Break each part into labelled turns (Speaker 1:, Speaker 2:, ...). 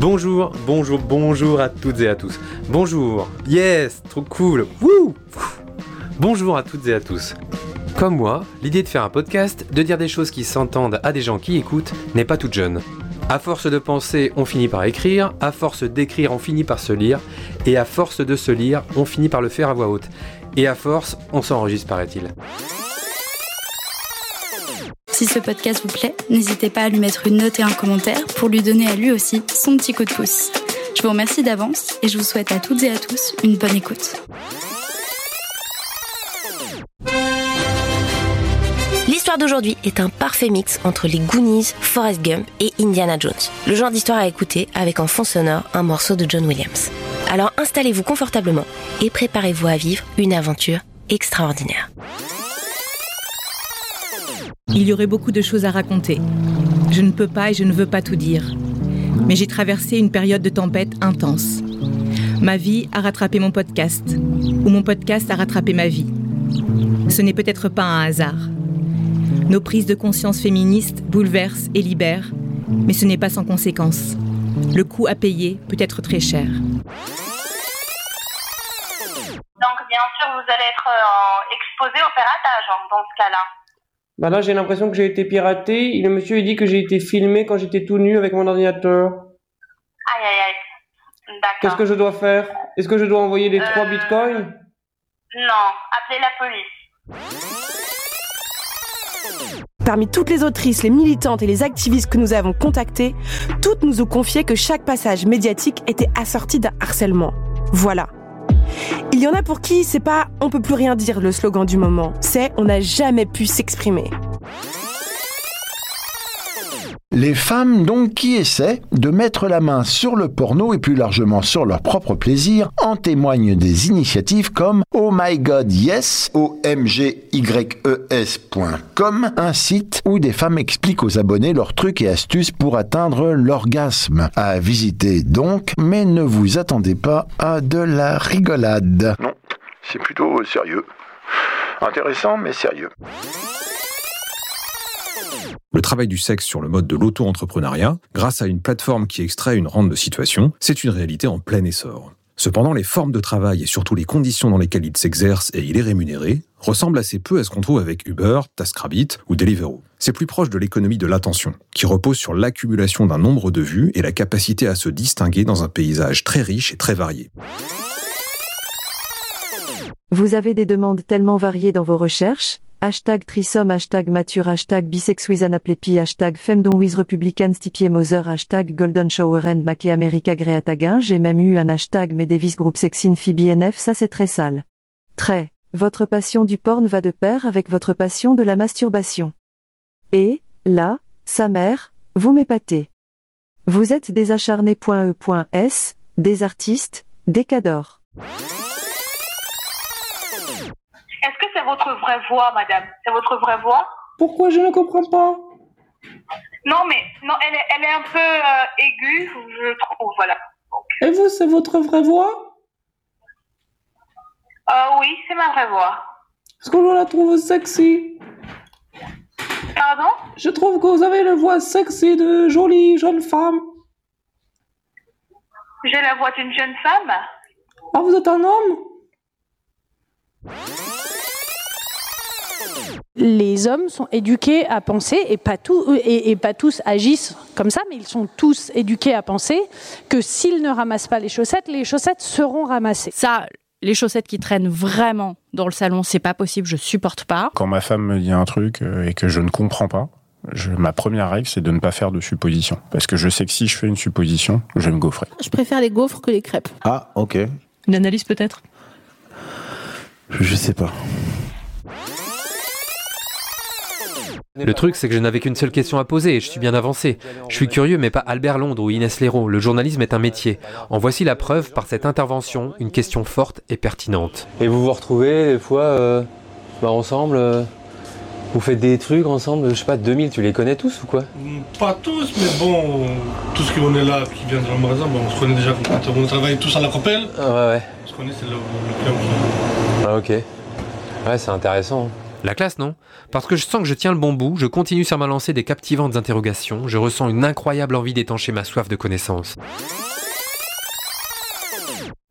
Speaker 1: Bonjour, bonjour, bonjour à toutes et à tous. Bonjour, yes, trop cool, wouh Bonjour à toutes et à tous. Comme moi, l'idée de faire un podcast, de dire des choses qui s'entendent à des gens qui écoutent, n'est pas toute jeune. À force de penser, on finit par écrire, à force d'écrire, on finit par se lire, et à force de se lire, on finit par le faire à voix haute. Et à force, on s'enregistre, paraît-il.
Speaker 2: Si ce podcast vous plaît, n'hésitez pas à lui mettre une note et un commentaire pour lui donner à lui aussi son petit coup de pouce. Je vous remercie d'avance et je vous souhaite à toutes et à tous une bonne écoute.
Speaker 3: D'aujourd'hui est un parfait mix entre les Goonies, Forrest Gump et Indiana Jones. Le genre d'histoire à écouter avec en fond sonore un morceau de John Williams. Alors installez-vous confortablement et préparez-vous à vivre une aventure extraordinaire.
Speaker 4: Il y aurait beaucoup de choses à raconter. Je ne peux pas et je ne veux pas tout dire. Mais j'ai traversé une période de tempête intense. Ma vie a rattrapé mon podcast, ou mon podcast a rattrapé ma vie. Ce n'est peut-être pas un hasard. Nos prises de conscience féministes bouleversent et libèrent, mais ce n'est pas sans conséquence. Le coût à payer peut être très cher.
Speaker 5: Donc bien sûr, vous allez être euh, exposé au piratage hein, dans ce cas-là.
Speaker 6: Bah là, j'ai l'impression que j'ai été piraté. Et le monsieur il dit que j'ai été filmé quand j'étais tout nu avec mon ordinateur.
Speaker 5: Aïe aïe aïe. D'accord.
Speaker 6: Qu'est-ce que je dois faire? Est-ce que je dois envoyer les
Speaker 5: Euh,
Speaker 6: trois bitcoins?
Speaker 5: Non, appelez la police.
Speaker 7: Parmi toutes les autrices, les militantes et les activistes que nous avons contactées, toutes nous ont confié que chaque passage médiatique était assorti d'un harcèlement. Voilà. Il y en a pour qui c'est pas on peut plus rien dire le slogan du moment, c'est on n'a jamais pu s'exprimer.
Speaker 8: Les femmes donc qui essaient de mettre la main sur le porno et plus largement sur leur propre plaisir en témoignent des initiatives comme Oh My God Yes, omgyes.com, un site où des femmes expliquent aux abonnés leurs trucs et astuces pour atteindre l'orgasme. À visiter donc, mais ne vous attendez pas à de la rigolade. Non, c'est plutôt sérieux. Intéressant mais sérieux.
Speaker 9: Le travail du sexe sur le mode de l'auto-entrepreneuriat, grâce à une plateforme qui extrait une rente de situation, c'est une réalité en plein essor. Cependant, les formes de travail et surtout les conditions dans lesquelles il s'exerce et il est rémunéré ressemblent assez peu à ce qu'on trouve avec Uber, TaskRabbit ou Deliveroo. C'est plus proche de l'économie de l'attention, qui repose sur l'accumulation d'un nombre de vues et la capacité à se distinguer dans un paysage très riche et très varié.
Speaker 10: Vous avez des demandes tellement variées dans vos recherches Hashtag trisomme, hashtag mature, hashtag bisexuisanaplépi, hashtag femdonwiz republican stipier Moser, hashtag golden shower and america. J'ai même eu un hashtag Medevis groupe sexin BNF, ça c'est très sale. Très. Votre passion du porn va de pair avec votre passion de la masturbation. Et, là, sa mère, vous m'épatez. Vous êtes des acharnés.e.s, des artistes, des cadors.
Speaker 5: Est-ce que c'est votre vraie voix, madame? C'est votre vraie voix?
Speaker 6: Pourquoi je ne comprends pas?
Speaker 5: Non, mais non, elle est, elle est un peu euh, aiguë, je trouve, voilà.
Speaker 6: Et vous, c'est votre vraie voix?
Speaker 5: Euh, oui, c'est ma vraie voix.
Speaker 6: Est-ce que je la trouve sexy?
Speaker 5: Pardon?
Speaker 6: Je trouve que vous avez une voix sexy de jolie jeune femme.
Speaker 5: J'ai la voix d'une jeune femme?
Speaker 6: Ah, vous êtes un homme?
Speaker 11: Les hommes sont éduqués à penser, et pas, tout, et, et pas tous agissent comme ça, mais ils sont tous éduqués à penser que s'ils ne ramassent pas les chaussettes, les chaussettes seront ramassées.
Speaker 12: Ça, les chaussettes qui traînent vraiment dans le salon, c'est pas possible, je supporte pas.
Speaker 13: Quand ma femme me dit un truc euh, et que je ne comprends pas, je, ma première règle, c'est de ne pas faire de supposition. Parce que je sais que si je fais une supposition, je vais me gaufrer.
Speaker 14: Je préfère les gaufres que les crêpes.
Speaker 15: Ah, ok.
Speaker 14: Une analyse peut-être?
Speaker 15: Je sais pas.
Speaker 1: Le truc, c'est que je n'avais qu'une seule question à poser et je suis bien avancé. Je suis curieux, mais pas Albert Londres ou Inès Léraud. Le journalisme est un métier. En voici la preuve par cette intervention, une question forte et pertinente.
Speaker 16: Et vous vous retrouvez des fois euh, bah, ensemble euh, Vous faites des trucs ensemble Je sais pas, 2000, tu les connais tous ou quoi?
Speaker 17: Pas tous, mais bon, tous qui on est là, qui viennent dans le magasin, bon, on se connaît déjà. On travaille tous à la Copelle,
Speaker 16: Ah ouais, ouais.
Speaker 17: on se connaît, c'est le, le club qui-
Speaker 16: Ah, ok. Ouais, c'est intéressant.
Speaker 1: La classe, non Parce que je sens que je tiens le bon bout, je continue sur ma lancée des captivantes interrogations, je ressens une incroyable envie d'étancher ma soif de connaissances.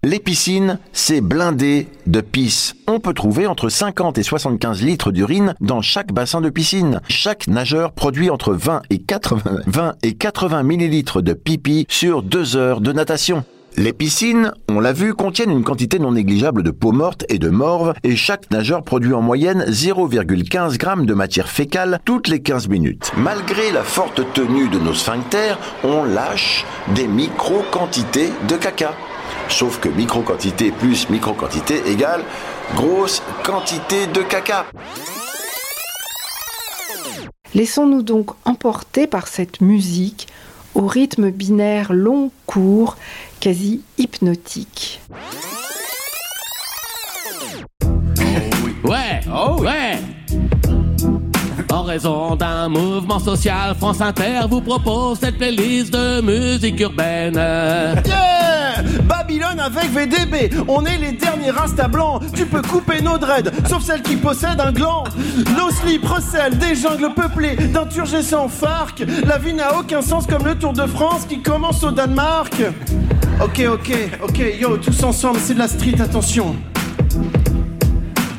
Speaker 8: Les piscines, c'est blindé de pisse. On peut trouver entre 50 et 75 litres d'urine dans chaque bassin de piscine. Chaque nageur produit entre 20 et 80, 20 et 80 millilitres de pipi sur deux heures de natation. Les piscines, on l'a vu, contiennent une quantité non négligeable de peau morte et de morve et chaque nageur produit en moyenne 0,15 g de matière fécale toutes les 15 minutes. Malgré la forte tenue de nos sphincters, on lâche des micro-quantités de caca. Sauf que micro-quantité plus micro-quantité égale grosse quantité de caca.
Speaker 18: Laissons-nous donc emporter par cette musique au rythme binaire long, court, quasi hypnotique.
Speaker 19: Ouais, ouais. En raison d'un mouvement social, France Inter vous propose cette playlist de musique urbaine.
Speaker 20: Yeah avec VDB, on est les derniers rasta blancs. Tu peux couper nos dreads, sauf celles qui possèdent un gland. Nos slips recèlent des jungles peuplées sans farc. La vie n'a aucun sens comme le Tour de France qui commence au Danemark. Ok, ok, ok, yo, tous ensemble, c'est de la street, attention.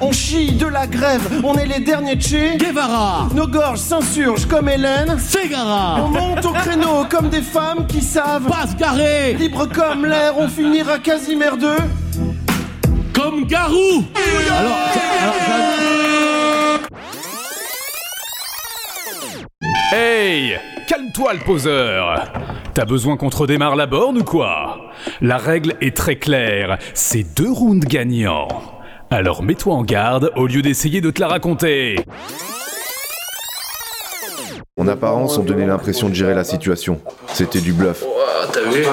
Speaker 20: On chie de la grève, on est les derniers de chez
Speaker 19: Guevara.
Speaker 20: Nos gorges s'insurgent comme Hélène
Speaker 19: Ségara.
Speaker 20: On monte au créneau comme des femmes qui savent
Speaker 19: Pas se garer.
Speaker 20: Libre comme l'air, on finira Casimir 2
Speaker 19: Comme Garou Alors,
Speaker 21: Hey Calme-toi le poseur T'as besoin qu'on te redémarre la borne ou quoi? La règle est très claire, c'est deux rounds gagnants. Alors mets-toi en garde au lieu d'essayer de te la raconter.
Speaker 22: En apparence, on donnait l'impression de gérer la situation. C'était du bluff.
Speaker 23: T'as vu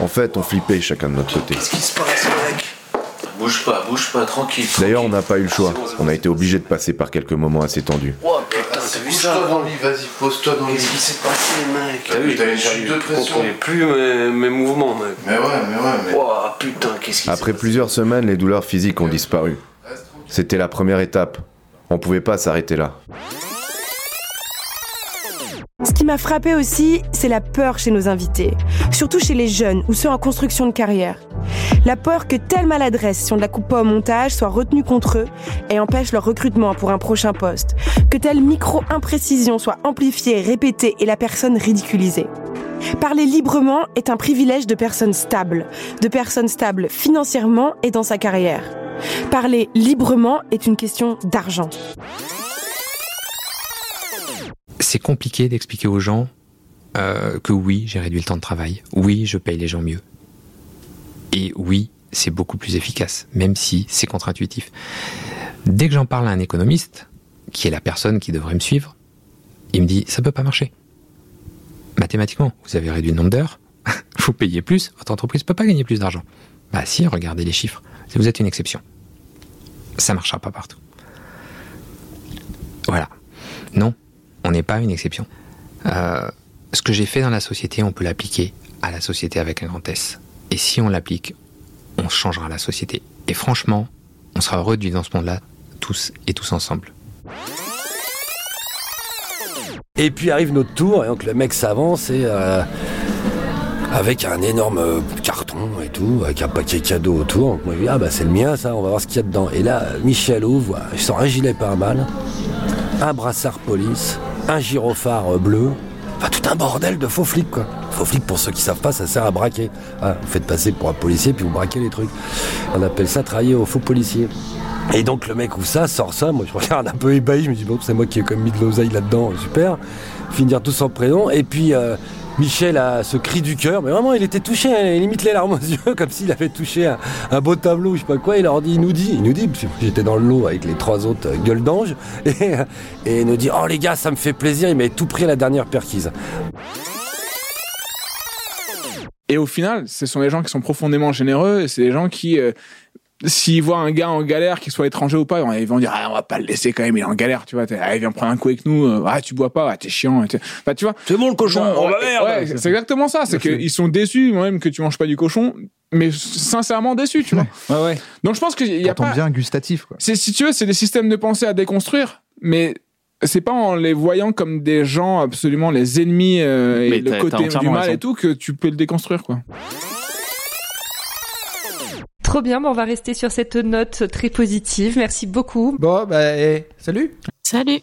Speaker 22: En fait, on flippait chacun de notre côté.
Speaker 23: Qu'est-ce qui se passe, mec Bouge pas, bouge pas, tranquille.
Speaker 22: D'ailleurs, on n'a pas eu le choix. On a été obligé de passer par quelques moments assez tendus.
Speaker 23: Oh putain, t'as vu ça Pose-toi dans le lit, vas-y, pose-toi dans le lit. Qu'est-ce qui s'est passé, mec T'as vu, t'as une chute de pression. Je comprenais plus mes, mes mouvements, mec. Mais ouais, mais ouais, mais. Putain, qu'est-ce qui
Speaker 22: Après plusieurs semaines, les douleurs physiques ont disparu. C'était la première étape. On pouvait pas s'arrêter là.
Speaker 7: Ce qui m'a frappé aussi, c'est la peur chez nos invités, surtout chez les jeunes ou ceux en construction de carrière. La peur que telle maladresse, si on ne la coupe pas au montage, soit retenue contre eux et empêche leur recrutement pour un prochain poste. Que telle micro-imprécision soit amplifiée, répétée et la personne ridiculisée. Parler librement est un privilège de personnes stables, de personnes stables financièrement et dans sa carrière. Parler librement est une question d'argent.
Speaker 24: c'est compliqué d'expliquer aux gens euh, que oui, j'ai réduit le temps de travail, oui, je paye les gens mieux. Et oui, c'est beaucoup plus efficace, même si c'est contre-intuitif. Dès que j'en parle à un économiste, qui est la personne qui devrait me suivre, il me dit ça peut pas marcher. Mathématiquement, vous avez réduit le nombre d'heures, vous payez plus, votre entreprise peut pas gagner plus d'argent. Bah si, regardez les chiffres. Vous êtes une exception. Ça marchera pas partout. Voilà. Non, on n'est pas une exception. Euh, ce que j'ai fait dans la société, on peut l'appliquer à la société avec un grand S. Et si on l'applique, on changera la société. Et franchement, on sera heureux de vivre dans ce monde-là, tous et tous ensemble.
Speaker 25: Et puis arrive notre tour, et donc le mec s'avance et euh, avec un énorme euh, carton et tout, avec un paquet cadeau autour. Donc moi je dis ah bah c'est le mien ça, on va voir ce qu'il y a dedans. Et là Michel ouvre, il sort un gilet pare-balles, un brassard police, un gyrophare euh, bleu, enfin tout un bordel de faux flics quoi. Faux flics pour ceux qui savent pas, ça sert à braquer. Ah, vous faites passer pour un policier puis vous braquez les trucs. On appelle ça travailler au faux policier. Et donc le mec ouvre ça, sort ça, moi je regarde un peu ébahi, je me dis bon c'est moi qui ai même mis de l'oseille là-dedans, super. Finir tout sans prénom. Et puis euh, Michel a ce cri du cœur, mais vraiment il était touché, hein, il limite les larmes aux yeux, comme s'il avait touché un, un beau tableau, je sais pas quoi. Il leur dit, il nous dit, il nous dit, parce que j'étais dans le lot avec les trois autres euh, gueules d'ange, et, et il nous dit, oh les gars, ça me fait plaisir, il m'avait tout pris à la dernière perquise.
Speaker 26: Et au final, ce sont des gens qui sont profondément généreux et c'est des gens qui, euh, s'ils voient un gars en galère, qu'il soit étranger ou pas, ils vont dire ah, on va pas le laisser quand même, il est en galère, tu vois. Ah, il vient prendre un coup avec nous. euh, Ah, tu bois pas, ah, t'es chiant. Enfin, tu vois.
Speaker 25: C'est bon le cochon. Oh la merde.
Speaker 26: ouais, c'est exactement ça. C'est qu'ils sont déçus, moi-même, que tu manges pas du cochon.
Speaker 20: mais sincèrement déçu, tu vois.
Speaker 14: Ouais, ouais.
Speaker 20: Donc je pense qu'il y a
Speaker 14: Pourtant
Speaker 20: pas.
Speaker 14: bien gustatif, quoi.
Speaker 20: C'est si tu veux, c'est des systèmes de pensée à déconstruire, mais c'est pas en les voyant comme des gens absolument les ennemis euh, et le côté du mal
Speaker 14: raison.
Speaker 20: et tout que tu peux le déconstruire quoi.
Speaker 6: Trop bien, bon, on va rester sur cette note très positive. Merci beaucoup.
Speaker 14: Bon, bah, salut
Speaker 27: Salut